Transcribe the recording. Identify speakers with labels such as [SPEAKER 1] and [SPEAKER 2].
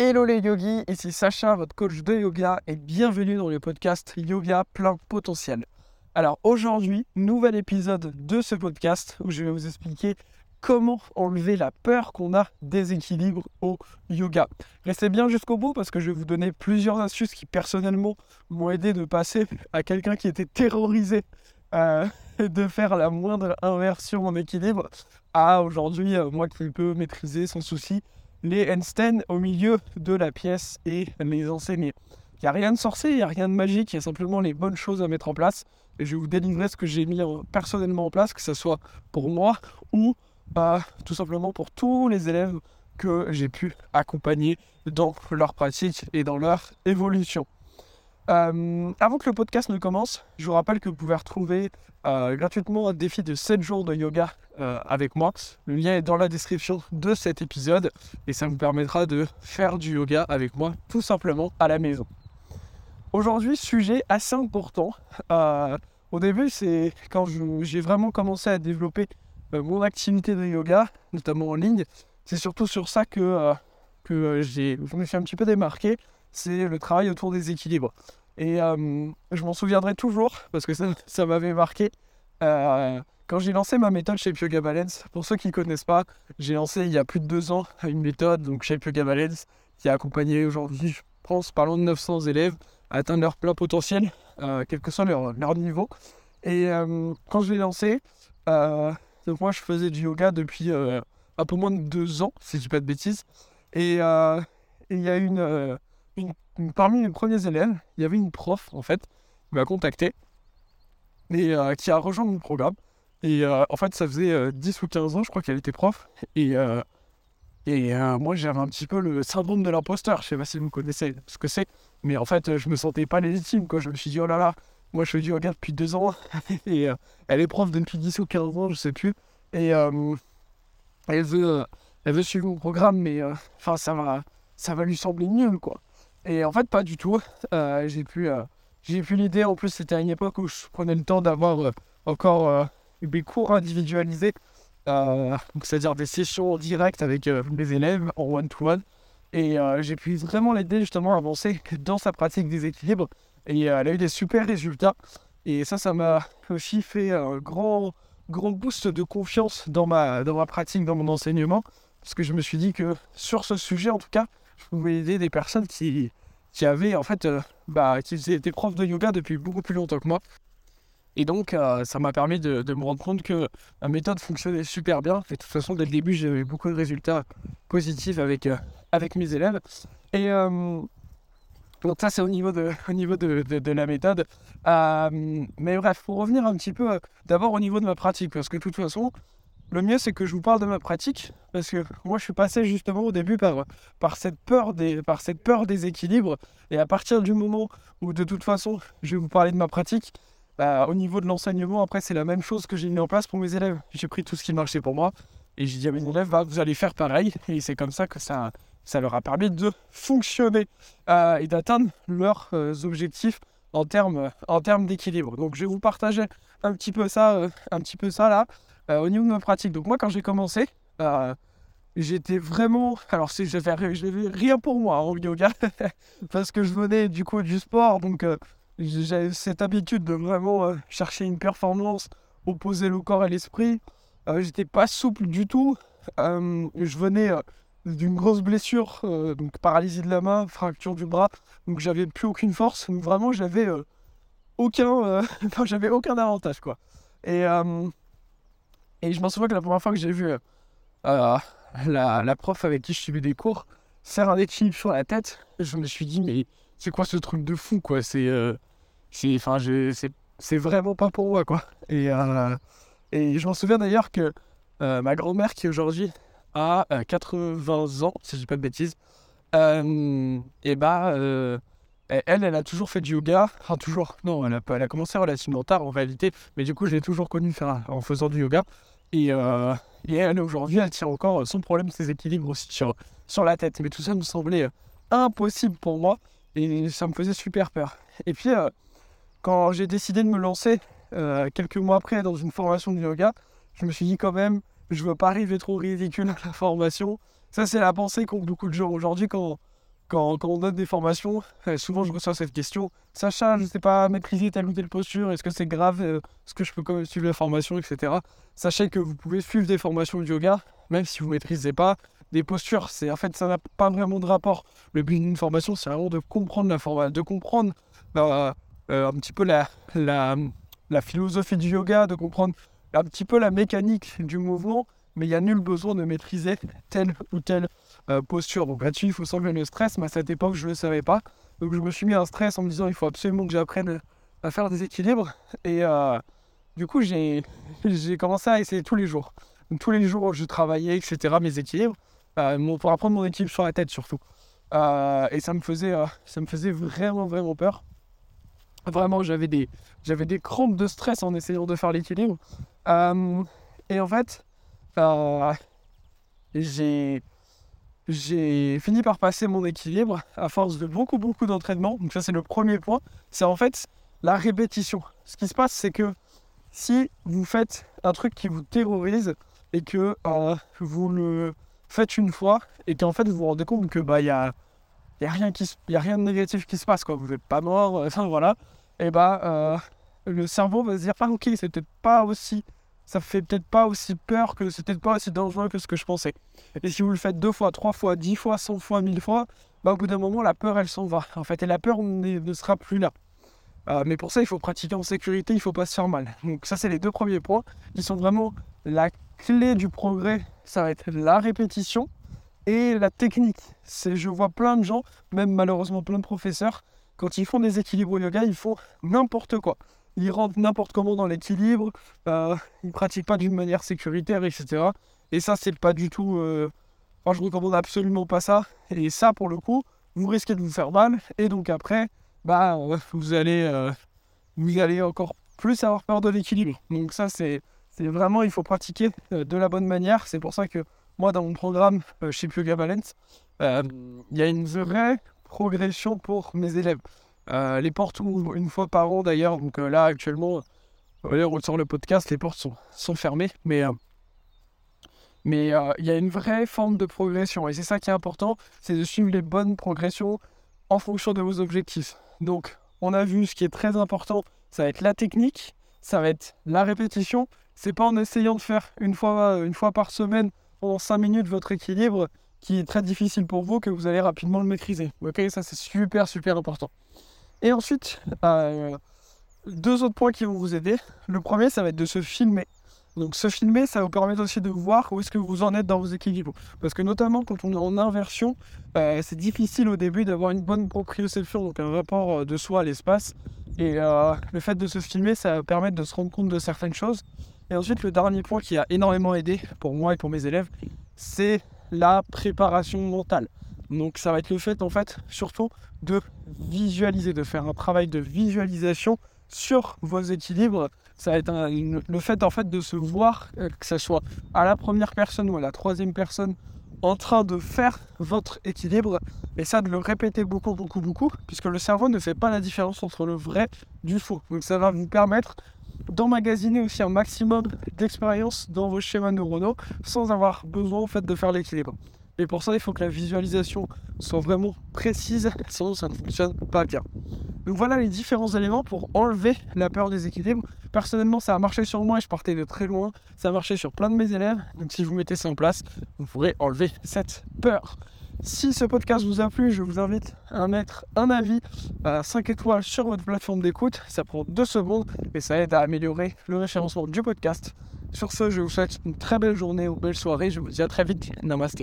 [SPEAKER 1] Hello les yogis, ici Sacha, votre coach de yoga, et bienvenue dans le podcast Yoga plein potentiel. Alors aujourd'hui, nouvel épisode de ce podcast où je vais vous expliquer comment enlever la peur qu'on a des équilibres au yoga. Restez bien jusqu'au bout parce que je vais vous donner plusieurs astuces qui personnellement m'ont aidé de passer à quelqu'un qui était terrorisé euh, de faire la moindre inversion en équilibre à aujourd'hui euh, moi qui peux maîtriser sans souci les handstands au milieu de la pièce et les enseigner. Il n'y a rien de sorcier, il n'y a rien de magique, il y a simplement les bonnes choses à mettre en place. Et je vous délivrer ce que j'ai mis personnellement en place, que ce soit pour moi ou bah, tout simplement pour tous les élèves que j'ai pu accompagner dans leur pratique et dans leur évolution. Euh, avant que le podcast ne commence, je vous rappelle que vous pouvez retrouver euh, gratuitement un défi de 7 jours de yoga euh, avec moi. Le lien est dans la description de cet épisode et ça vous permettra de faire du yoga avec moi tout simplement à la maison. Aujourd'hui, sujet assez important. au début, c'est quand j'ai vraiment commencé à développer mon activité de yoga, notamment en ligne. C'est surtout sur ça que, que je me suis un petit peu démarqué c'est le travail autour des équilibres. Et euh, je m'en souviendrai toujours parce que ça, m'avait marqué. Euh, quand j'ai lancé ma méthode chez Yoga Balance, pour ceux qui ne connaissent pas, j'ai lancé il y a plus de deux ans une méthode donc chez Yoga Balance qui a accompagné aujourd'hui, je pense, pas loin de 900 élèves à atteindre leur plein potentiel, euh, quel que soit leur, niveau. Et quand je l'ai lancé, donc moi je faisais du yoga depuis un peu moins de deux ans, si je dis pas de bêtises. Et il y a une, parmi les premiers élèves, il y avait une prof, en fait, qui m'a contacté et euh, qui a rejoint mon programme. Et euh, en fait, ça faisait 10 euh, ou 15 ans, je crois qu'elle était prof. Et, moi, j'avais un petit peu le syndrome de l'imposteur. Je sais pas si vous connaissez ce que c'est. Mais en fait, je me sentais pas légitime. Quoi. Je me suis dit, oh là là, moi, je fais du yoga depuis 2 ans. et elle est prof depuis 10 ou 15 ans, je sais plus. Et elle, veut, elle veut suivre mon programme, mais ça, va, ça va lui sembler nul, quoi. Et en fait, pas du tout. Euh, j'ai pu, euh, pu l'idée. En plus, c'était à une époque où je prenais le temps d'avoir euh, encore des cours individualisés, c'est-à-dire des sessions directes avec les élèves en one-to-one. Et j'ai pu vraiment l'aider justement à avancer dans sa pratique des équilibres. Et elle a eu des super résultats. Et ça, ça m'a aussi fait un grand, grand boost de confiance dans ma, dans ma pratique, dans mon enseignement. Parce que je me suis dit que sur ce sujet, en tout cas, je pouvais aider des personnes qui, qui avaient en fait, euh, bah, qui étaient profs de yoga depuis beaucoup plus longtemps que moi. Et donc, euh, ça m'a permis de, de, me rendre compte que ma méthode fonctionnait super bien. Et de toute façon, dès le début, j'avais beaucoup de résultats positifs avec, euh, avec mes élèves. Et donc, ça, c'est au niveau de, au niveau de, de la méthode. mais bref, pour revenir un petit peu d'abord au niveau de ma pratique, parce que de toute façon, le mieux, c'est que je vous parle de ma pratique, parce que moi, je suis passé justement au début par, par, cette, peur des, par cette peur des équilibres. Et à partir du moment où, de toute façon, je vais vous parler de ma pratique, bah, au niveau de l'enseignement, après, c'est la même chose que j'ai mis en place pour mes élèves. J'ai pris tout ce qui marchait pour moi, et j'ai dit à mes élèves, bah, vous allez faire pareil. Et c'est comme ça que ça, ça leur a permis de fonctionner euh, et d'atteindre leurs euh, objectifs en termes en d'équilibre. Donc, je vais vous partager un petit peu ça, euh, un petit peu ça là. Euh, au niveau de ma pratique. Donc moi, quand j'ai commencé, euh, j'étais vraiment... Alors, je rien pour moi en yoga, parce que je venais du coup du sport, donc euh, j'avais cette habitude de vraiment chercher une performance, opposer le corps et l'esprit. j'étais pas souple du tout. je venais d'une grosse blessure, donc paralysie de la main, fracture du bras, donc j'avais plus aucune force. Donc vraiment, j'avais aucun, j'avais aucun avantage quoi. Et et je m'en souviens que la première fois que j'ai vu euh, euh, la, la, prof avec qui je suivais des cours faire un équilibre sur la tête, je me suis dit, mais c'est quoi ce truc de fou, quoi? C'est euh, c'est vraiment pas pour moi, quoi. Et, et je m'en souviens d'ailleurs que ma grand-mère, qui aujourd'hui a 80 ans, si je dis pas de bêtises, et bah, elle, elle a toujours fait du yoga. Enfin, toujours. Non, elle a, elle a commencé relativement tard en réalité. Mais du coup, je l'ai toujours connue faire, en faisant du yoga. Et, euh, et elle, aujourd'hui, elle tient encore son problème, ses équilibres aussi sur, sur la tête. Mais tout ça me semblait euh, impossible pour moi. Et ça me faisait super peur. Et puis, euh, quand j'ai décidé de me lancer quelques mois après dans une formation de yoga, je me suis dit quand même, je veux pas arriver trop ridicule à la formation. Ça, c'est la pensée qu'ont beaucoup de gens aujourd'hui quand quand, on donne des formations, euh, souvent je reçois cette question Sacha, je ne sais pas maîtriser telle ou telle posture, est-ce que c'est grave Est-ce que je peux quand même suivre la formation, etc. Sachez que vous pouvez suivre des formations de yoga, même si vous ne maîtrisez pas. Des postures, en fait, ça n'a pas vraiment de rapport. Le but d'une formation, c'est vraiment de comprendre la de comprendre bah, un petit peu la, la philosophie du yoga, de comprendre un petit peu la mécanique du mouvement mais il n'y a nul besoin de maîtriser telle ou telle euh, posture. Donc là-dessus, il faut s'enlever le stress, mais à cette époque, je ne le savais pas. Donc je me suis mis un stress en me disant, il faut absolument que j'apprenne à faire des équilibres. Et euh, du coup, j'ai commencé à essayer tous les jours. tous les jours, je travaillais, etc., mes équilibres, euh, pour apprendre mon équilibre sur la tête surtout. et ça me, faisait, ça me faisait vraiment, vraiment peur. Vraiment, j'avais des, des crampes de stress en essayant de faire l'équilibre. et en fait, j'ai fini par passer mon équilibre à force de beaucoup beaucoup d'entraînement. Donc ça c'est le premier point. C'est en fait la répétition. Ce qui se passe c'est que si vous faites un truc qui vous terrorise et que euh, vous le faites une fois et qu'en fait vous vous rendez compte que bah il y a, y a rien qui y a rien de négatif qui se passe quoi. Vous n'êtes pas mort. Enfin voilà. Et bah euh, le cerveau va se dire ah ok c'est peut-être pas aussi ça fait peut-être pas aussi peur que c'est peut-être pas aussi dangereux que ce que je pensais. Et si vous le faites deux fois, trois fois, dix fois, cent fois, mille fois, bah, au bout d'un moment, la peur, elle s'en va. En fait, et la peur ne sera plus là. Euh, mais pour ça, il faut pratiquer en sécurité, il faut pas se faire mal. Donc ça, c'est les deux premiers points qui sont vraiment la clé du progrès. Ça va être la répétition et la technique. C'est, je vois plein de gens, même malheureusement plein de professeurs, quand ils font des équilibres au yoga, ils font n'importe quoi ils rentrent n'importe comment dans l'équilibre, euh, ils pratiquent pas d'une manière sécuritaire, etc. Et ça, c'est pas du tout. Euh... Je recommande absolument pas ça. Et ça, pour le coup, vous risquez de vous faire mal. Et donc après, bah, vous allez, euh, vous allez encore plus avoir peur de l'équilibre. Donc ça, c'est, c'est vraiment, il faut pratiquer euh, de la bonne manière. C'est pour ça que moi, dans mon programme chez Yoga Balance, il y a une vraie progression pour mes élèves. Euh, les portes ouvrent une fois par an d'ailleurs. Donc euh, là, actuellement, on sort le podcast, les portes sont, fermées. Mais euh, mais il y a une vraie forme de progression. Et c'est ça qui est important, c'est de suivre les bonnes progressions en fonction de vos objectifs. Donc, on a vu ce qui est très important, ça va être la technique, ça va être la répétition. C'est pas en essayant de faire une fois, une fois par semaine pendant 5 minutes votre équilibre qui est très difficile pour vous que vous allez rapidement le maîtriser. Ok, ça c'est super super important. Et ensuite, euh, deux autres points qui vont vous aider. Le premier, ça va être de se filmer. Donc se filmer, ça vous permet aussi de voir où est-ce que vous en êtes dans vos équilibres. Parce que notamment quand on est en inversion, euh, c'est difficile au début d'avoir une bonne proprioception, donc un rapport euh, de soi à l'espace. Et le fait de se filmer, ça va permettre de se rendre compte de certaines choses. Et ensuite, le dernier point qui a énormément aidé pour moi et pour mes élèves, c'est la préparation mentale. Donc ça va être le fait en fait surtout de visualiser, de faire un travail de visualisation sur vos équilibres. Ça va être le fait en fait de se voir, euh, que ce soit à la première personne ou à la troisième personne, en train de faire votre équilibre. Et ça, de le répéter beaucoup, beaucoup, beaucoup, puisque le cerveau ne fait pas la différence entre le vrai du faux. Donc ça va vous permettre d'emmagasiner aussi un maximum d'expérience dans vos schémas neuronaux sans avoir besoin en fait de faire l'équilibre. Et pour ça, il faut que la visualisation soit vraiment précise, sinon ça ne fonctionne pas bien. Donc voilà les différents éléments pour enlever la peur des équilibres. Personnellement, ça a marché sur moi et je partais de très loin. Ça a marché sur plein de mes élèves. Donc si vous mettez ça en place, vous pourrez enlever cette peur. Si ce podcast vous a plu, je vous invite à mettre un avis à 5 étoiles sur votre plateforme d'écoute. Ça prend 2 secondes et ça aide à améliorer le référencement du podcast. Sur ce, je vous souhaite une très belle journée ou belle soirée. Je vous dis à très vite. Namaste.